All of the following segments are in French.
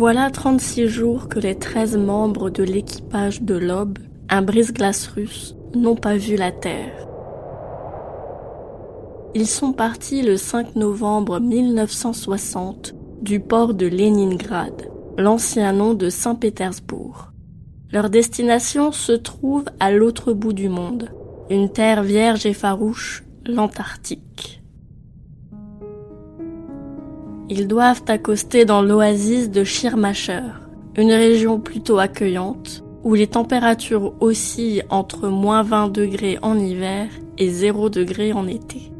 Voilà 36 jours que les 13 membres de l'équipage de l'Aube, un brise-glace russe, n'ont pas vu la Terre. Ils sont partis le 5 novembre 1960 du port de Leningrad, l'ancien nom de Saint-Pétersbourg. Leur destination se trouve à l'autre bout du monde, une terre vierge et farouche, l'Antarctique. Ils doivent accoster dans l'oasis de Schirmacher, une région plutôt accueillante, où les températures oscillent entre moins 20 degrés en hiver et 0 degrés en été.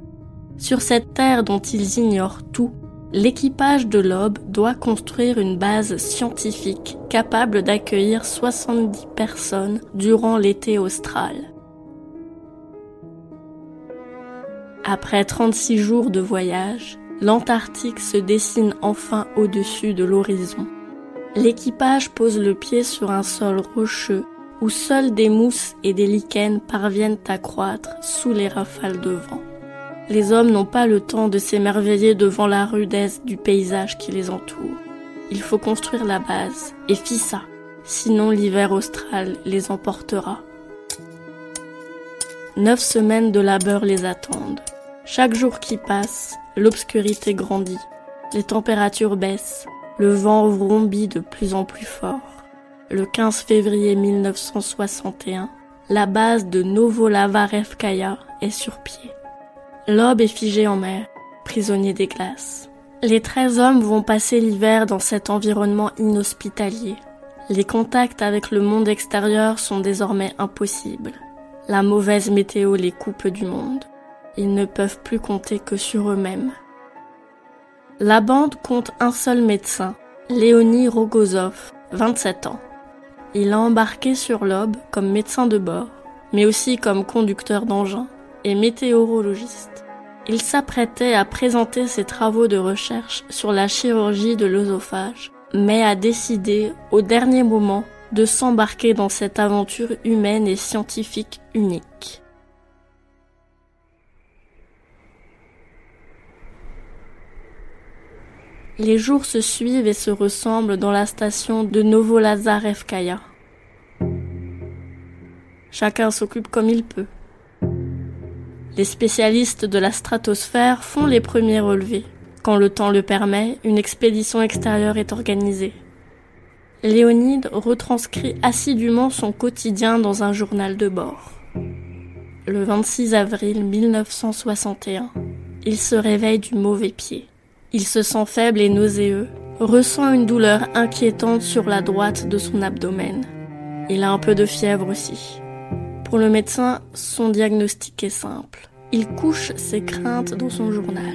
Sur cette terre dont ils ignorent tout, l'équipage de l'Aube doit construire une base scientifique capable d'accueillir 70 personnes durant l'été austral. Après 36 jours de voyage, l'Antarctique se dessine enfin au-dessus de l'horizon. L'équipage pose le pied sur un sol rocheux où seules des mousses et des lichens parviennent à croître sous les rafales de vent. Les hommes n'ont pas le temps de s'émerveiller devant la rudesse du paysage qui les entoure. Il faut construire la base, et fit ça, sinon l'hiver austral les emportera. Neuf semaines de labeur les attendent. Chaque jour qui passe, l'obscurité grandit, les températures baissent, le vent vrombit de plus en plus fort. Le 15 février 1961, la base de Novolavarevkaya est sur pied. L'aube est figé en mer, prisonnier des glaces. Les treize hommes vont passer l'hiver dans cet environnement inhospitalier. Les contacts avec le monde extérieur sont désormais impossibles. La mauvaise météo les coupe du monde. Ils ne peuvent plus compter que sur eux-mêmes. La bande compte un seul médecin, Léonie Rogozov, 27 ans. Il a embarqué sur l'Aube comme médecin de bord, mais aussi comme conducteur d'engin et météorologiste. Il s'apprêtait à présenter ses travaux de recherche sur la chirurgie de l'œsophage, mais a décidé, au dernier moment, de s'embarquer dans cette aventure humaine et scientifique unique. Les jours se suivent et se ressemblent dans la station de Novolazarevkaya. Chacun s'occupe comme il peut. Les spécialistes de la stratosphère font les premiers relevés. Quand le temps le permet, une expédition extérieure est organisée. Léonide retranscrit assidûment son quotidien dans un journal de bord. Le 26 avril 1961, il se réveille du mauvais pied. Il se sent faible et nauséeux, ressent une douleur inquiétante sur la droite de son abdomen. Il a un peu de fièvre aussi. Pour le médecin, son diagnostic est simple. Il couche ses craintes dans son journal.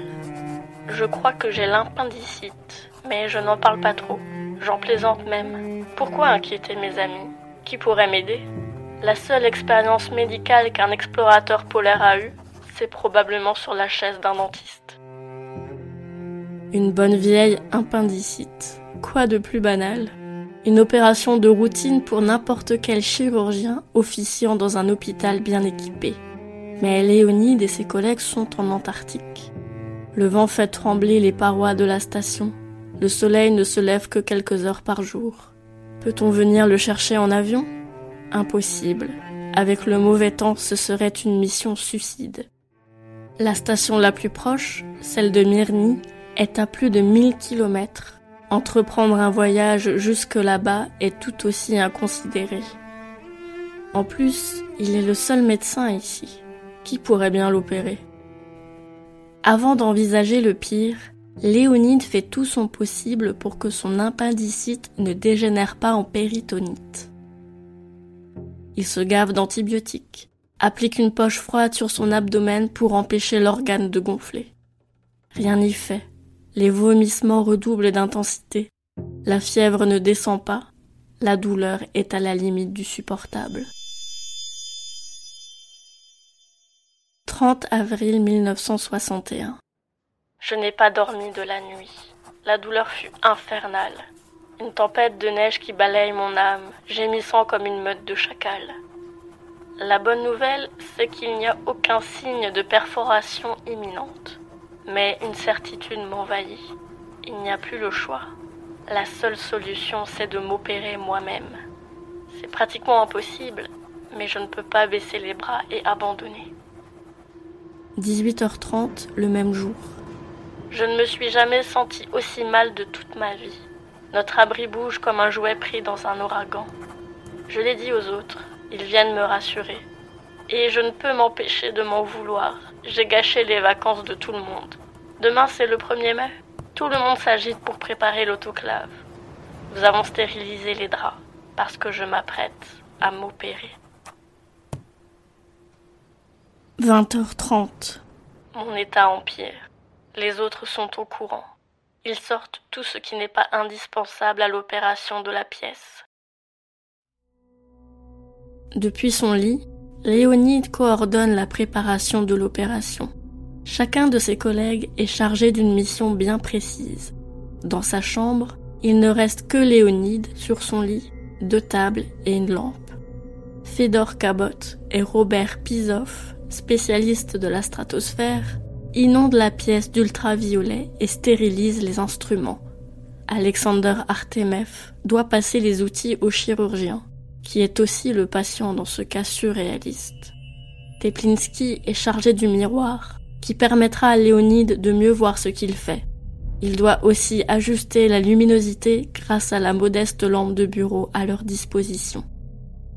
Je crois que j'ai l'appendicite, mais je n'en parle pas trop. J'en plaisante même. Pourquoi inquiéter mes amis? Qui pourrait m'aider? La seule expérience médicale qu'un explorateur polaire a eue, c'est probablement sur la chaise d'un dentiste. Une bonne vieille appendicite. Quoi de plus banal? Une opération de routine pour n'importe quel chirurgien officiant dans un hôpital bien équipé. Mais Léonide et ses collègues sont en Antarctique. Le vent fait trembler les parois de la station. Le soleil ne se lève que quelques heures par jour. Peut-on venir le chercher en avion? Impossible. Avec le mauvais temps, ce serait une mission suicide. La station la plus proche, celle de Myrny, est à plus de 1000 kilomètres. Entreprendre un voyage jusque là-bas est tout aussi inconsidéré. En plus, il est le seul médecin ici. Qui pourrait bien l'opérer Avant d'envisager le pire, Léonide fait tout son possible pour que son appendicite ne dégénère pas en péritonite. Il se gave d'antibiotiques, applique une poche froide sur son abdomen pour empêcher l'organe de gonfler. Rien n'y fait. Les vomissements redoublent d'intensité. La fièvre ne descend pas. La douleur est à la limite du supportable. 30 avril 1961. Je n'ai pas dormi de la nuit. La douleur fut infernale. Une tempête de neige qui balaye mon âme, gémissant comme une meute de chacals. La bonne nouvelle, c'est qu'il n'y a aucun signe de perforation imminente. Mais une certitude m'envahit. Il n'y a plus le choix. La seule solution, c'est de m'opérer moi-même. C'est pratiquement impossible, mais je ne peux pas baisser les bras et abandonner. 18h30 le même jour. Je ne me suis jamais senti aussi mal de toute ma vie. Notre abri bouge comme un jouet pris dans un ouragan. Je l'ai dit aux autres, ils viennent me rassurer. Et je ne peux m'empêcher de m'en vouloir. J'ai gâché les vacances de tout le monde. Demain c'est le 1er mai. Tout le monde s'agite pour préparer l'autoclave. Nous avons stérilisé les draps parce que je m'apprête à m'opérer. 20h30. Mon état empire. Les autres sont au courant. Ils sortent tout ce qui n'est pas indispensable à l'opération de la pièce. Depuis son lit, Léonide coordonne la préparation de l'opération. Chacun de ses collègues est chargé d'une mission bien précise. Dans sa chambre, il ne reste que Léonide sur son lit, deux tables et une lampe. Fedor Cabot et Robert Pisoff, spécialistes de la stratosphère, inondent la pièce d'ultraviolet et stérilisent les instruments. Alexander Artemev doit passer les outils au chirurgien qui est aussi le patient dans ce cas surréaliste. Teplinski est chargé du miroir, qui permettra à Léonide de mieux voir ce qu'il fait. Il doit aussi ajuster la luminosité grâce à la modeste lampe de bureau à leur disposition.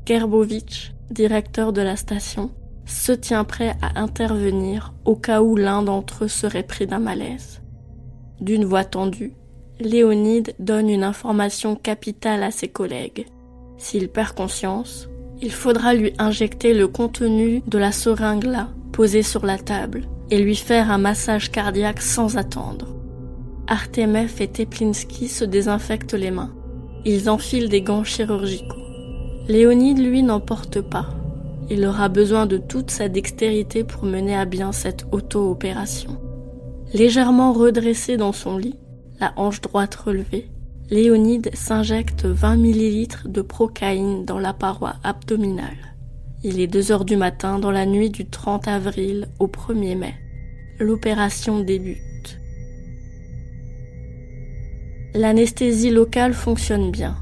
Gerbovitch, directeur de la station, se tient prêt à intervenir au cas où l'un d'entre eux serait pris d'un malaise. D'une voix tendue, Léonide donne une information capitale à ses collègues. S'il perd conscience, il faudra lui injecter le contenu de la seringue là, posée sur la table, et lui faire un massage cardiaque sans attendre. Artemev et Teplinski se désinfectent les mains. Ils enfilent des gants chirurgicaux. Léonide, lui, n'en porte pas. Il aura besoin de toute sa dextérité pour mener à bien cette auto-opération. Légèrement redressé dans son lit, la hanche droite relevée, Léonide s'injecte 20 ml de procaïne dans la paroi abdominale. Il est 2 heures du matin dans la nuit du 30 avril au 1er mai. L'opération débute. L'anesthésie locale fonctionne bien.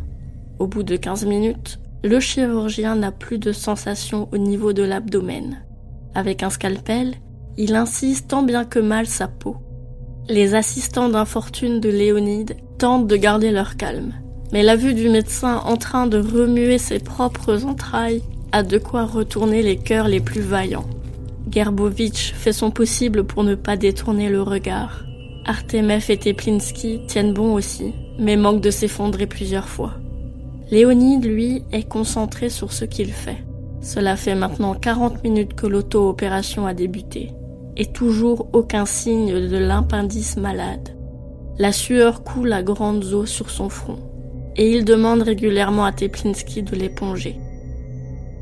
Au bout de 15 minutes, le chirurgien n'a plus de sensation au niveau de l'abdomen. Avec un scalpel, il incise tant bien que mal sa peau. Les assistants d'infortune de Léonide tentent de garder leur calme. Mais la vue du médecin en train de remuer ses propres entrailles a de quoi retourner les cœurs les plus vaillants. Gerbovitch fait son possible pour ne pas détourner le regard. Artemev et Teplinski tiennent bon aussi, mais manquent de s'effondrer plusieurs fois. Léonide, lui, est concentré sur ce qu'il fait. Cela fait maintenant 40 minutes que l'auto-opération a débuté et toujours aucun signe de l'impendice malade. La sueur coule à grandes eaux sur son front, et il demande régulièrement à Teplinski de l'éponger.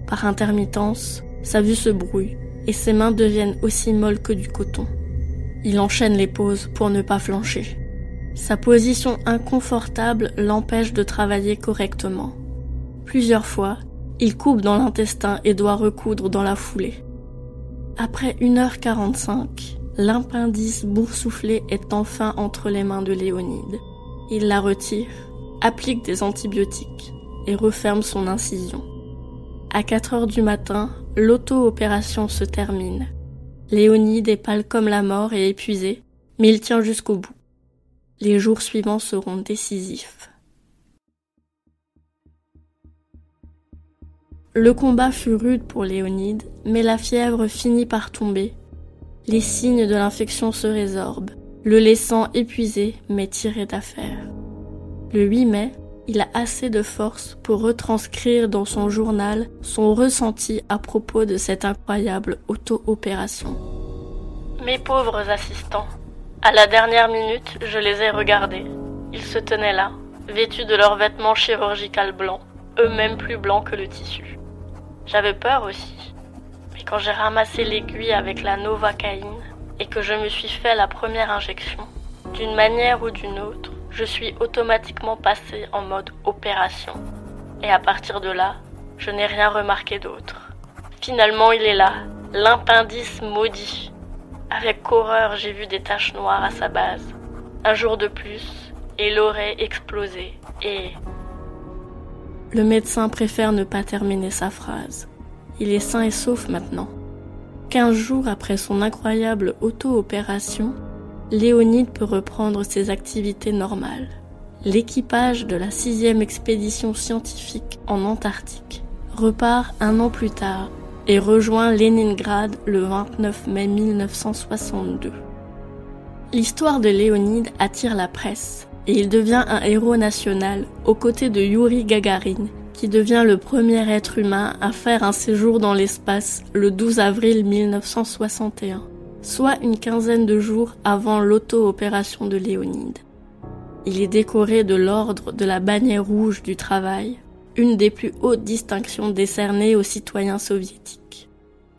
Par intermittence, sa vue se brouille, et ses mains deviennent aussi molles que du coton. Il enchaîne les pauses pour ne pas flancher. Sa position inconfortable l'empêche de travailler correctement. Plusieurs fois, il coupe dans l'intestin et doit recoudre dans la foulée. Après 1h45, l'impendice boursouflé est enfin entre les mains de Léonide. Il la retire, applique des antibiotiques et referme son incision. À 4 heures du matin, l'auto-opération se termine. Léonide est pâle comme la mort et épuisé, mais il tient jusqu'au bout. Les jours suivants seront décisifs. Le combat fut rude pour Léonide, mais la fièvre finit par tomber. Les signes de l'infection se résorbent, le laissant épuisé mais tiré d'affaire. Le 8 mai, il a assez de force pour retranscrire dans son journal son ressenti à propos de cette incroyable auto-opération. Mes pauvres assistants, à la dernière minute, je les ai regardés. Ils se tenaient là, vêtus de leurs vêtements chirurgicaux blancs, eux-mêmes plus blancs que le tissu. J'avais peur aussi. Quand j'ai ramassé l'aiguille avec la novacaïne et que je me suis fait la première injection, d'une manière ou d'une autre, je suis automatiquement passé en mode opération. Et à partir de là, je n'ai rien remarqué d'autre. Finalement, il est là, l'impendice maudit. Avec horreur, j'ai vu des taches noires à sa base. Un jour de plus, et l'aurait explosé. Et... Le médecin préfère ne pas terminer sa phrase. Il est sain et sauf maintenant. Quinze jours après son incroyable auto-opération, Léonide peut reprendre ses activités normales. L'équipage de la sixième expédition scientifique en Antarctique repart un an plus tard et rejoint Leningrad le 29 mai 1962. L'histoire de Léonide attire la presse et il devient un héros national aux côtés de Yuri Gagarin, qui devient le premier être humain à faire un séjour dans l'espace le 12 avril 1961, soit une quinzaine de jours avant l'auto-opération de Léonide. Il est décoré de l'ordre de la bannière rouge du travail, une des plus hautes distinctions décernées aux citoyens soviétiques.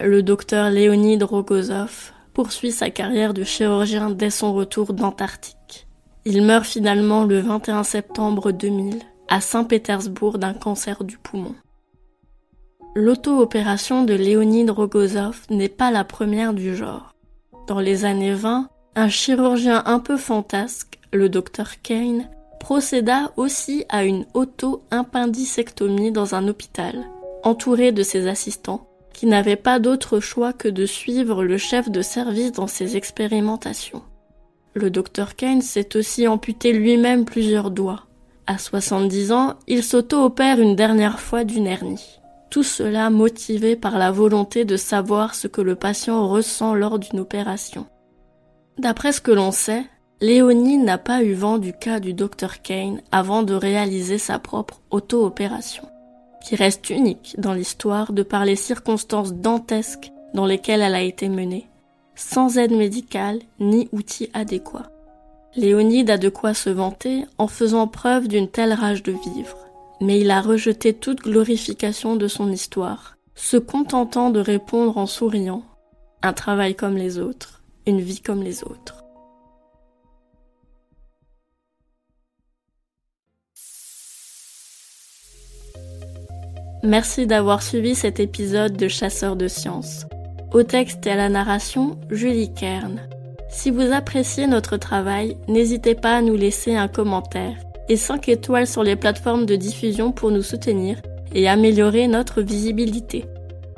Le docteur Léonide Rogozov poursuit sa carrière de chirurgien dès son retour d'Antarctique. Il meurt finalement le 21 septembre 2000 à Saint-Pétersbourg d'un cancer du poumon. L'auto-opération de Léonide Rogozov n'est pas la première du genre. Dans les années 20, un chirurgien un peu fantasque, le docteur Kane, procéda aussi à une auto-impendicectomie dans un hôpital, entouré de ses assistants, qui n'avaient pas d'autre choix que de suivre le chef de service dans ses expérimentations. Le docteur Kane s'est aussi amputé lui-même plusieurs doigts. À 70 ans, il s'auto-opère une dernière fois d'une hernie. Tout cela motivé par la volonté de savoir ce que le patient ressent lors d'une opération. D'après ce que l'on sait, Léonie n'a pas eu vent du cas du Dr Kane avant de réaliser sa propre auto-opération, qui reste unique dans l'histoire de par les circonstances dantesques dans lesquelles elle a été menée, sans aide médicale ni outils adéquats. Léonide a de quoi se vanter en faisant preuve d'une telle rage de vivre, mais il a rejeté toute glorification de son histoire, se contentant de répondre en souriant un travail comme les autres, une vie comme les autres. Merci d'avoir suivi cet épisode de Chasseurs de sciences. Au texte et à la narration, Julie Kern. Si vous appréciez notre travail, n'hésitez pas à nous laisser un commentaire et 5 étoiles sur les plateformes de diffusion pour nous soutenir et améliorer notre visibilité.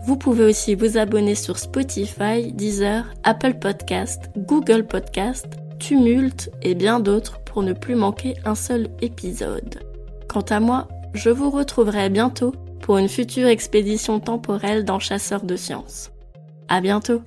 Vous pouvez aussi vous abonner sur Spotify, Deezer, Apple Podcast, Google Podcast, Tumult et bien d'autres pour ne plus manquer un seul épisode. Quant à moi, je vous retrouverai bientôt pour une future expédition temporelle dans Chasseurs de sciences. À bientôt!